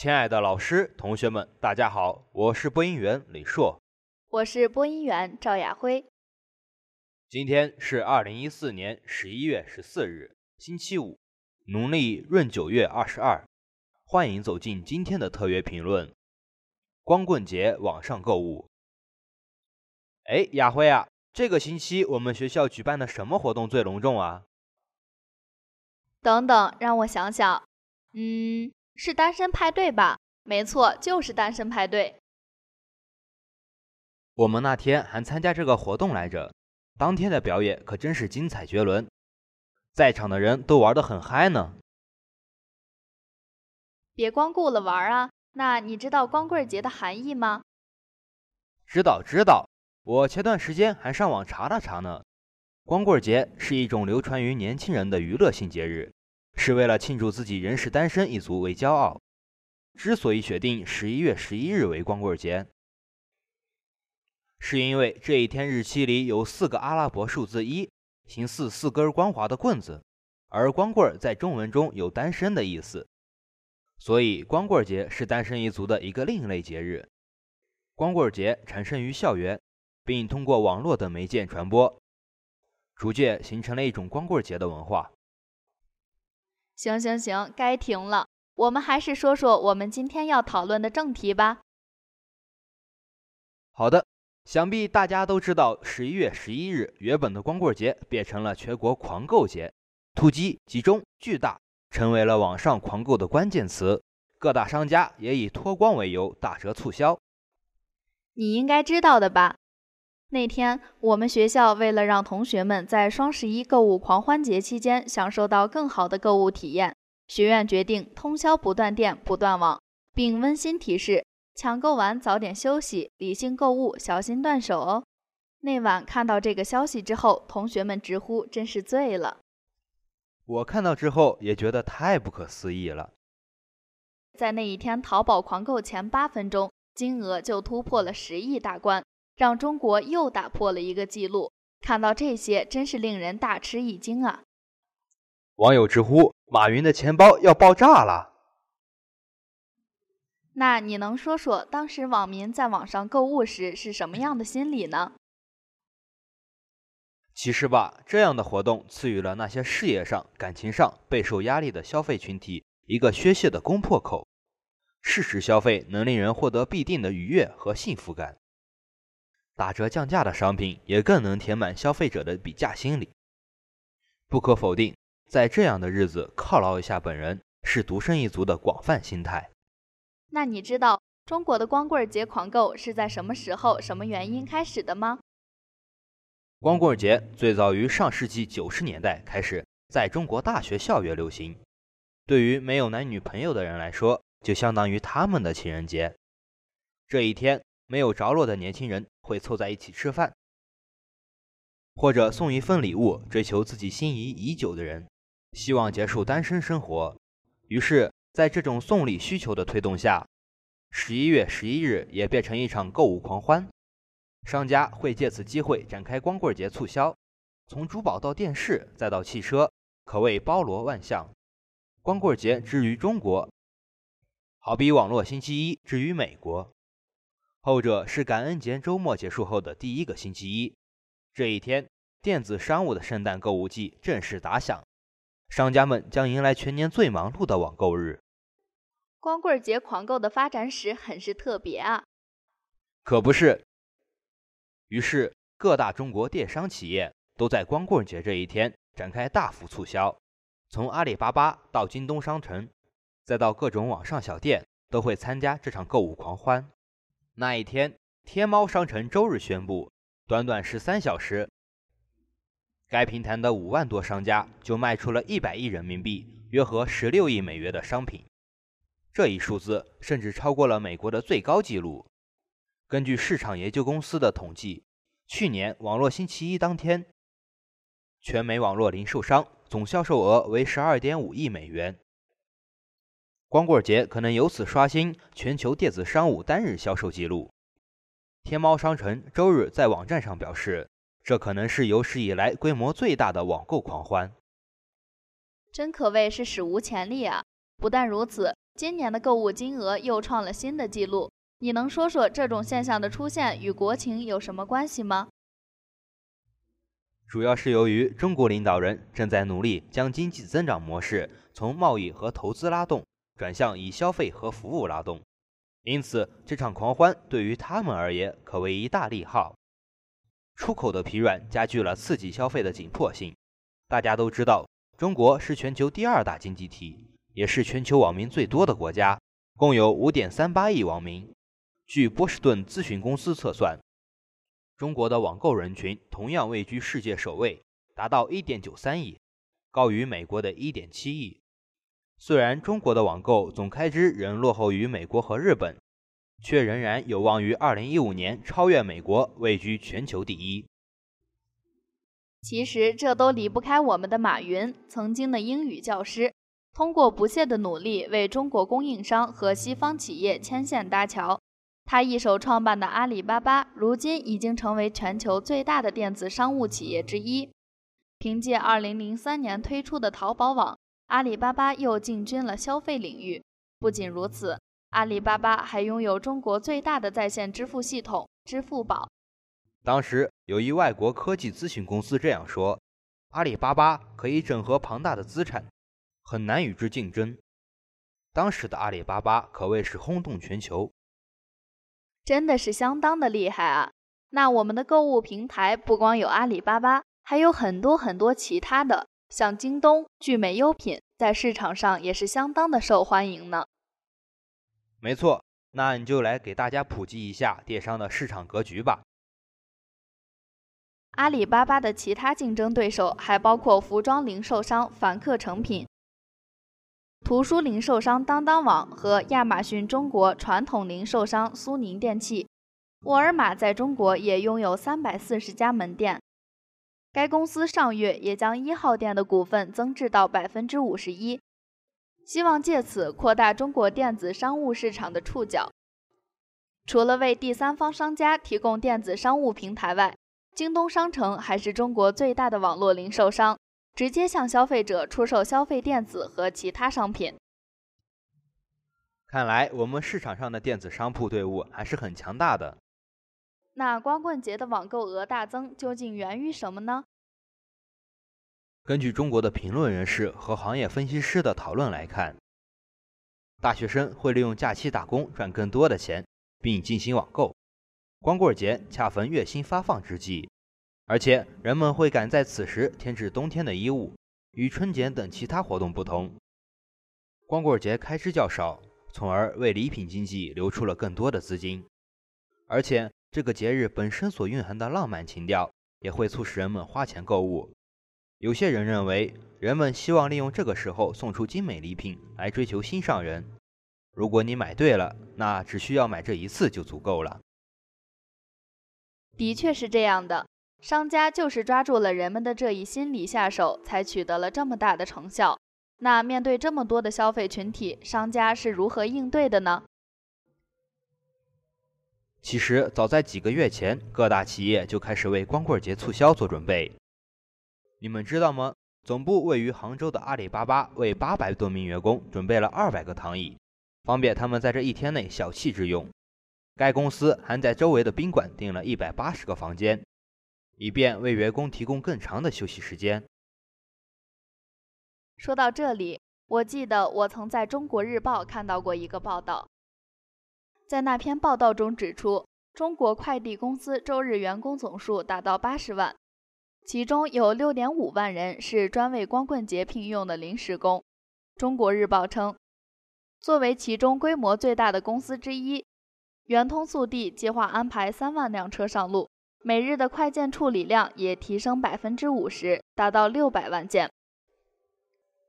亲爱的老师、同学们，大家好，我是播音员李硕，我是播音员赵亚辉。今天是二零一四年十一月十四日，星期五，农历闰九月二十二。欢迎走进今天的特约评论：光棍节网上购物。哎，亚辉啊，这个星期我们学校举办的什么活动最隆重啊？等等，让我想想。嗯，是单身派对吧？没错，就是单身派对。我们那天还参加这个活动来着，当天的表演可真是精彩绝伦，在场的人都玩得很嗨呢。别光顾了玩啊！那你知道光棍节的含义吗？知道，知道。我前段时间还上网查了查呢。光棍节是一种流传于年轻人的娱乐性节日。是为了庆祝自己仍是单身一族为骄傲。之所以选定十一月十一日为光棍节，是因为这一天日期里有四个阿拉伯数字一，形似四根光滑的棍子，而光棍在中文中有单身的意思，所以光棍节是单身一族的一个另类节日。光棍节产生于校园，并通过网络等媒介传播，逐渐形成了一种光棍节的文化。行行行，该停了。我们还是说说我们今天要讨论的正题吧。好的，想必大家都知道，十一月十一日，原本的光棍节变成了全国狂购节，突击、集中、巨大，成为了网上狂购的关键词。各大商家也以脱光为由打折促销。你应该知道的吧？那天，我们学校为了让同学们在双十一购物狂欢节期间享受到更好的购物体验，学院决定通宵不断电、不断网，并温馨提示：抢购完早点休息，理性购物，小心断手哦。那晚看到这个消息之后，同学们直呼真是醉了。我看到之后也觉得太不可思议了。在那一天淘宝狂购前八分钟，金额就突破了十亿大关。让中国又打破了一个记录。看到这些，真是令人大吃一惊啊！网友直呼：“马云的钱包要爆炸了。”那你能说说当时网民在网上购物时是什么样的心理呢？其实吧，这样的活动赐予了那些事业上、感情上备受压力的消费群体一个宣泄的攻破口。适时消费能令人获得必定的愉悦和幸福感。打折降价的商品也更能填满消费者的比价心理。不可否定，在这样的日子犒劳一下本人是独身一族的广泛心态。那你知道中国的光棍节狂购是在什么时候、什么原因开始的吗？光棍节最早于上世纪九十年代开始在中国大学校园流行。对于没有男女朋友的人来说，就相当于他们的情人节。这一天。没有着落的年轻人会凑在一起吃饭，或者送一份礼物，追求自己心仪已久的人，希望结束单身生活。于是，在这种送礼需求的推动下，十一月十一日也变成一场购物狂欢。商家会借此机会展开光棍节促销，从珠宝到电视再到汽车，可谓包罗万象。光棍节之于中国，好比网络星期一之于美国。后者是感恩节周末结束后的第一个星期一，这一天，电子商务的圣诞购物季正式打响，商家们将迎来全年最忙碌的网购日。光棍节狂购的发展史很是特别啊！可不是。于是，各大中国电商企业都在光棍节这一天展开大幅促销，从阿里巴巴到京东商城，再到各种网上小店，都会参加这场购物狂欢。那一天，天猫商城周日宣布，短短十三小时，该平台的五万多商家就卖出了一百亿人民币，约合十六亿美元的商品。这一数字甚至超过了美国的最高纪录。根据市场研究公司的统计，去年网络星期一当天，全美网络零售商总销售额为十二点五亿美元。光棍节可能由此刷新全球电子商务单日销售记录。天猫商城周日在网站上表示，这可能是有史以来规模最大的网购狂欢。真可谓是史无前例啊！不但如此，今年的购物金额又创了新的纪录。你能说说这种现象的出现与国情有什么关系吗？主要是由于中国领导人正在努力将经济增长模式从贸易和投资拉动转向以消费和服务拉动，因此这场狂欢对于他们而言可谓一大利好。出口的疲软加剧了刺激消费的紧迫性。大家都知道，中国是全球第二大经济体，也是全球网民最多的国家，共有五点三八亿网民。据波士顿咨询公司测算，中国的网购人群同样位居世界首位，达到一点九三亿，高于美国的一点七亿。虽然中国的网购总开支仍落后于美国和日本。却仍然有望于二零一五年超越美国，位居全球第一。其实这都离不开我们的马云，曾经的英语教师，通过不懈的努力为中国供应商和西方企业牵线搭桥。他一手创办的阿里巴巴，如今已经成为全球最大的电子商务企业之一。凭借二零零三年推出的淘宝网，阿里巴巴又进军了消费领域。不仅如此。阿里巴巴还拥有中国最大的在线支付系统支付宝。当时有一外国科技咨询公司这样说：“阿里巴巴可以整合庞大的资产，很难与之竞争。”当时的阿里巴巴可谓是轰动全球，真的是相当的厉害啊！那我们的购物平台不光有阿里巴巴，还有很多很多其他的，像京东、聚美优品，在市场上也是相当的受欢迎呢。没错，那你就来给大家普及一下电商的市场格局吧。阿里巴巴的其他竞争对手还包括服装零售商凡客诚品、图书零售商当当网和亚马逊中国传统零售商苏宁电器。沃尔玛在中国也拥有三百四十家门店，该公司上月也将一号店的股份增至到百分之五十一。希望借此扩大中国电子商务市场的触角。除了为第三方商家提供电子商务平台外，京东商城还是中国最大的网络零售商，直接向消费者出售消费电子和其他商品。看来我们市场上的电子商铺队伍还是很强大的。那光棍节的网购额大增究竟源于什么呢？根据中国的评论人士和行业分析师的讨论来看，大学生会利用假期打工赚更多的钱，并进行网购。光棍节恰逢月薪发放之际，而且人们会赶在此时添置冬天的衣物。与春节等其他活动不同，光棍节开支较少，从而为礼品经济留出了更多的资金。而且这个节日本身所蕴含的浪漫情调，也会促使人们花钱购物。有些人认为，人们希望利用这个时候送出精美礼品来追求心上人。如果你买对了，那只需要买这一次就足够了。的确是这样的，商家就是抓住了人们的这一心理下手，才取得了这么大的成效。那面对这么多的消费群体，商家是如何应对的呢？其实，早在几个月前，各大企业就开始为光棍节促销做准备。你们知道吗？总部位于杭州的阿里巴巴为八百多名员工准备了二百个躺椅，方便他们在这一天内小憩之用。该公司还在周围的宾馆订了一百八十个房间，以便为员工提供更长的休息时间。说到这里，我记得我曾在中国日报看到过一个报道，在那篇报道中指出，中国快递公司周日员工总数达到八十万。其中有六点五万人是专为光棍节聘用的临时工。中国日报称，作为其中规模最大的公司之一，圆通速递计划安排三万辆车上路，每日的快件处理量也提升百分之五十，达到六百万件。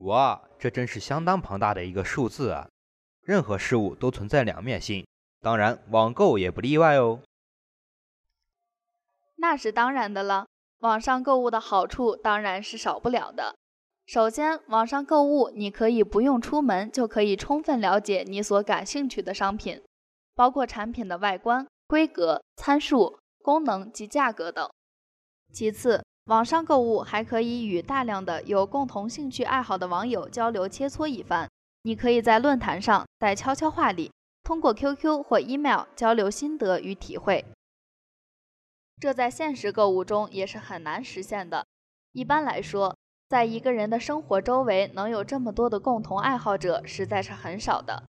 哇，这真是相当庞大的一个数字啊！任何事物都存在两面性，当然网购也不例外哦。那是当然的了。网上购物的好处当然是少不了的。首先，网上购物你可以不用出门就可以充分了解你所感兴趣的商品，包括产品的外观、规格、参数、功能及价格等。其次，网上购物还可以与大量的有共同兴趣爱好的网友交流切磋一番，你可以在论坛上，在悄悄话里，通过 QQ 或 email 交流心得与体会。这在现实购物中也是很难实现的。一般来说，在一个人的生活周围能有这么多的共同爱好者，实在是很少的。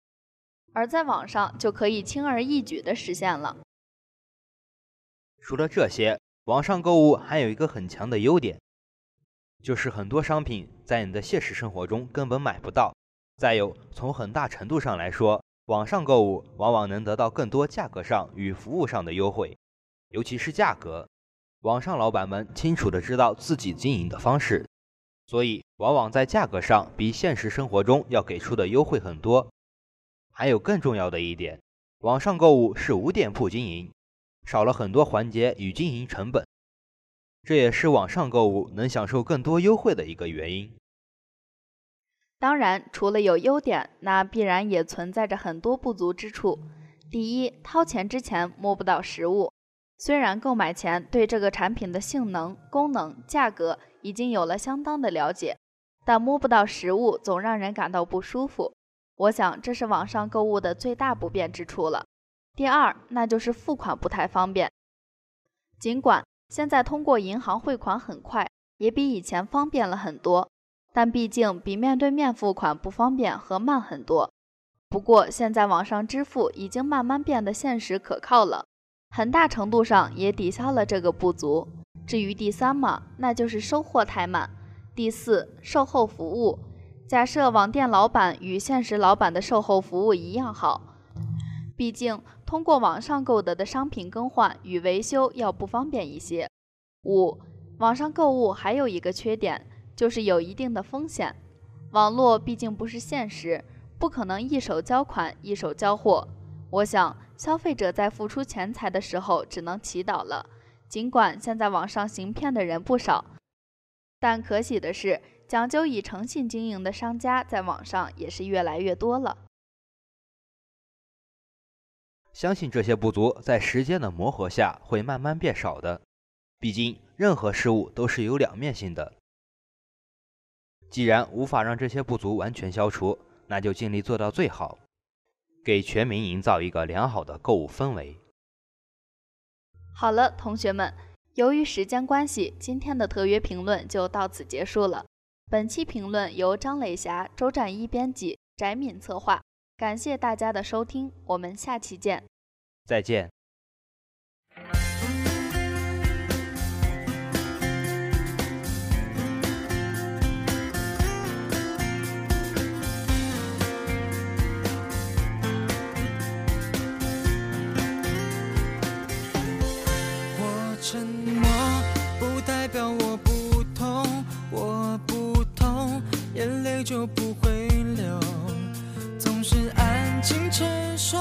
而在网上就可以轻而易举地实现了。除了这些，网上购物还有一个很强的优点，就是很多商品在你的现实生活中根本买不到。再有，从很大程度上来说，网上购物往往能得到更多价格上与服务上的优惠，尤其是价格。网上老板们清楚的知道自己经营的方式，所以往往在价格上比现实生活中要给出的优惠很多。还有更重要的一点，网上购物是无店铺经营，少了很多环节与经营成本，这也是网上购物能享受更多优惠的一个原因。当然，除了有优点，那必然也存在着很多不足之处。第一，掏钱之前摸不到实物。虽然购买前对这个产品的性能、功能、价格已经有了相当的了解，但摸不到实物总让人感到不舒服。我想这是网上购物的最大不便之处了。第二，那就是付款不太方便。尽管现在通过银行汇款很快，也比以前方便了很多，但毕竟比面对面付款不方便和慢很多。不过现在网上支付已经慢慢变得现实可靠了。很大程度上也抵消了这个不足。至于第三嘛，那就是收货太慢。第四，售后服务。假设网店老板与现实老板的售后服务一样好，毕竟通过网上购得的商品更换与维修要不方便一些。五，网上购物还有一个缺点，就是有一定的风险。网络毕竟不是现实，不可能一手交款一手交货。我想。消费者在付出钱财的时候，只能祈祷了。尽管现在网上行骗的人不少，但可喜的是，讲究以诚信经营的商家在网上也是越来越多了。相信这些不足在时间的磨合下会慢慢变少的。毕竟，任何事物都是有两面性的。既然无法让这些不足完全消除，那就尽力做到最好。给全民营造一个良好的购物氛围。好了，同学们，由于时间关系，今天的特约评论就到此结束了。本期评论由张磊霞、周展一编辑，翟敏策划。感谢大家的收听，我们下期见。再见。就不会流，总是安静承受，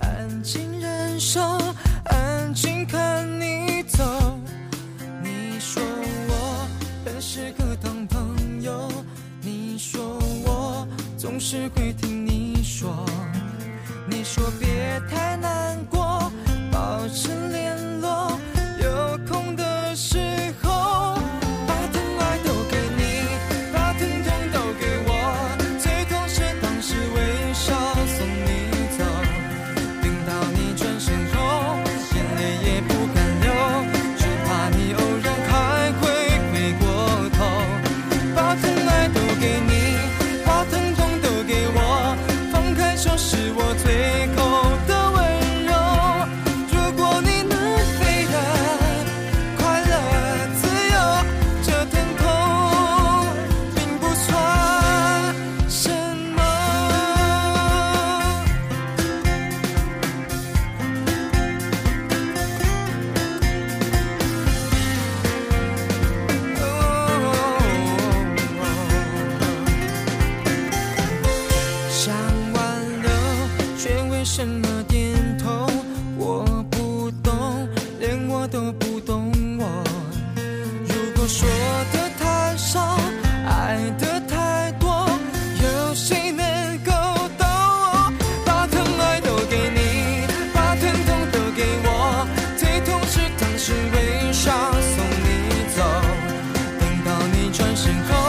安静忍受，星空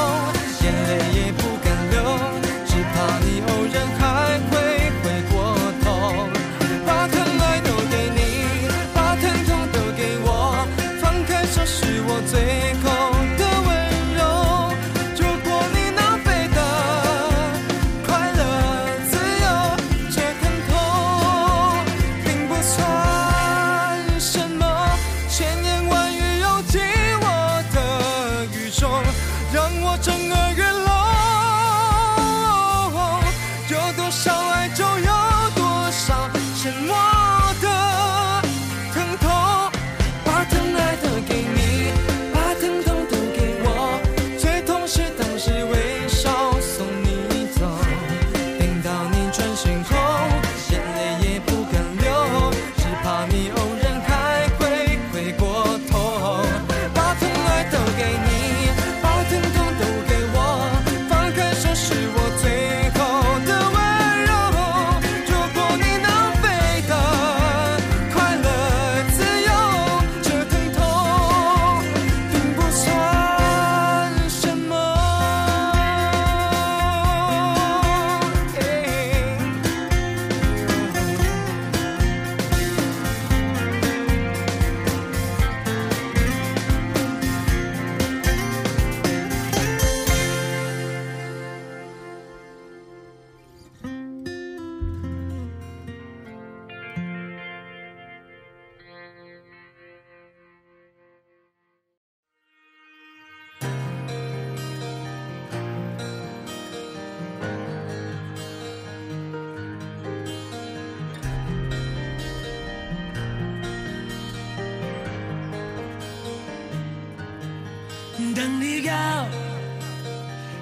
要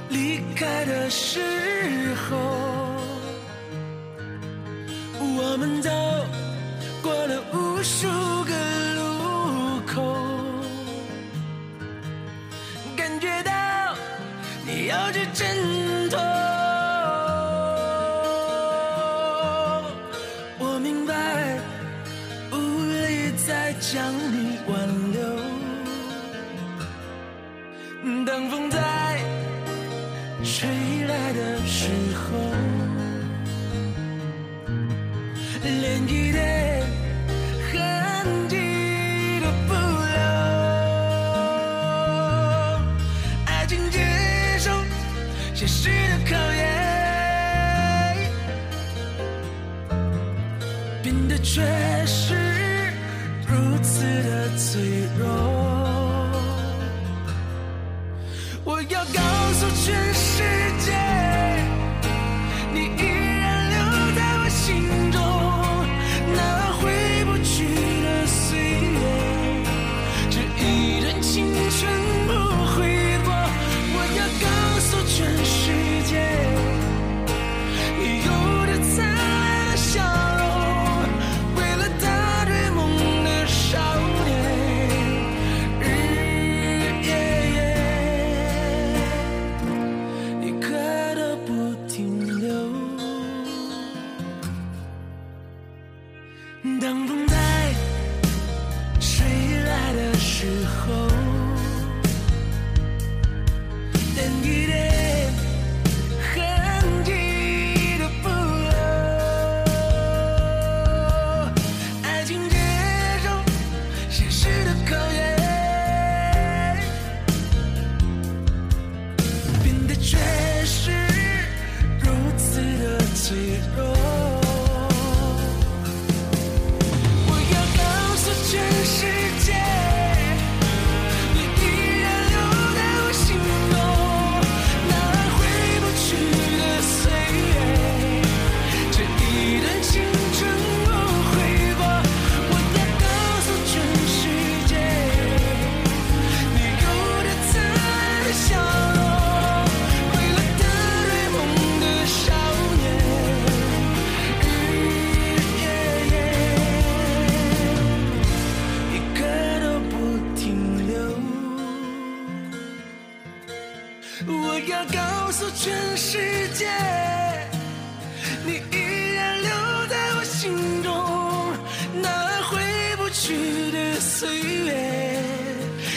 离开的时候，我们都过了无数个路口，感觉到你要去挣脱。我明白，无力再将你挽留。告诉全世界，你依然留在我心中，那回不去的岁月，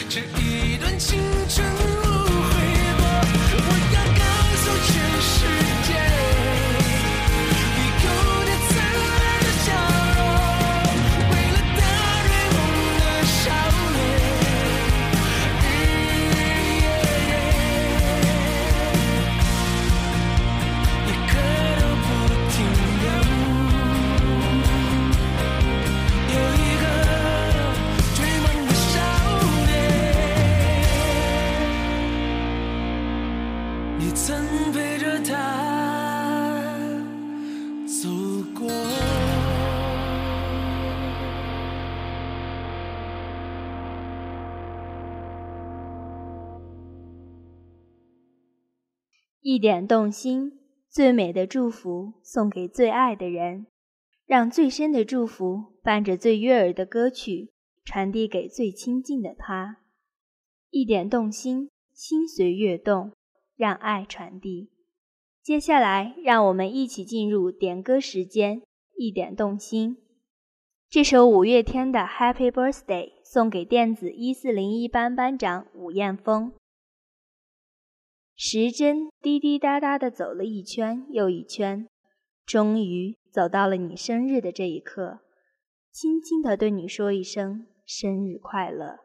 这一段青春。一点动心，最美的祝福送给最爱的人，让最深的祝福伴着最悦耳的歌曲传递给最亲近的他。一点动心，心随悦动，让爱传递。接下来，让我们一起进入点歌时间。一点动心，这首五月天的《Happy Birthday》送给电子一四零一班班长武彦峰。时针滴滴答答地走了一圈又一圈，终于走到了你生日的这一刻，轻轻地对你说一声生日快乐。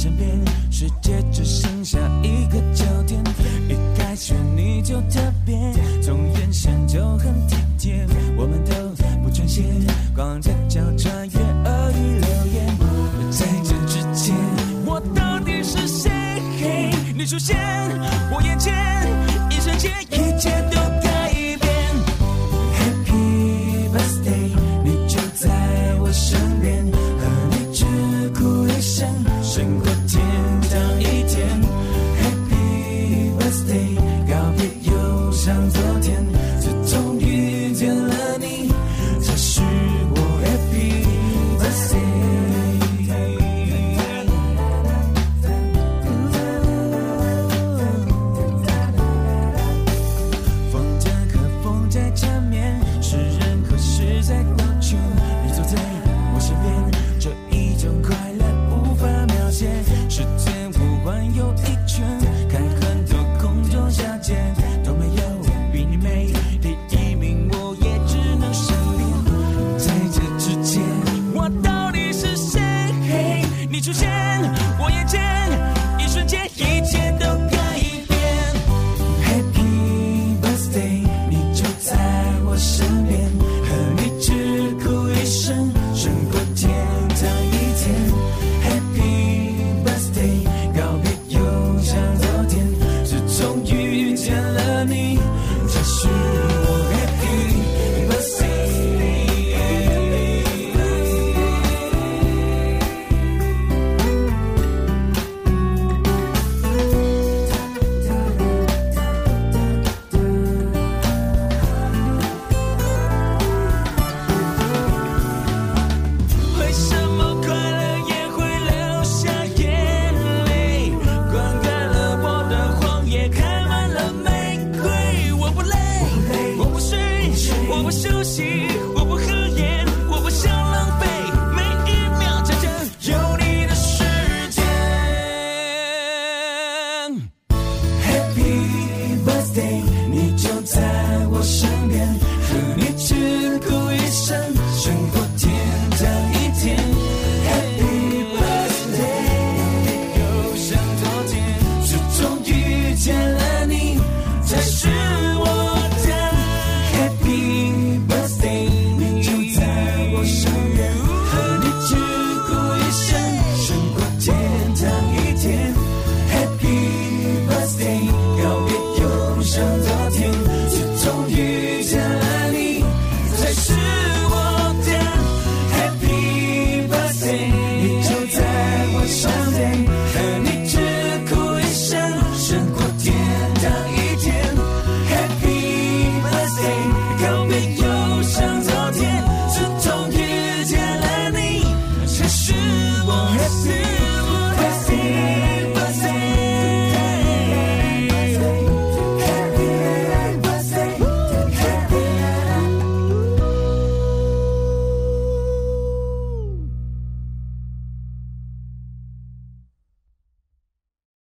身边，世界只剩下一个焦点，一开始你就特别，从眼神就很体贴，我们都不专心，光着脚穿越耳语流言，在这之前，我到底是谁？嘿，你出现，我眼前，一瞬间，一切都。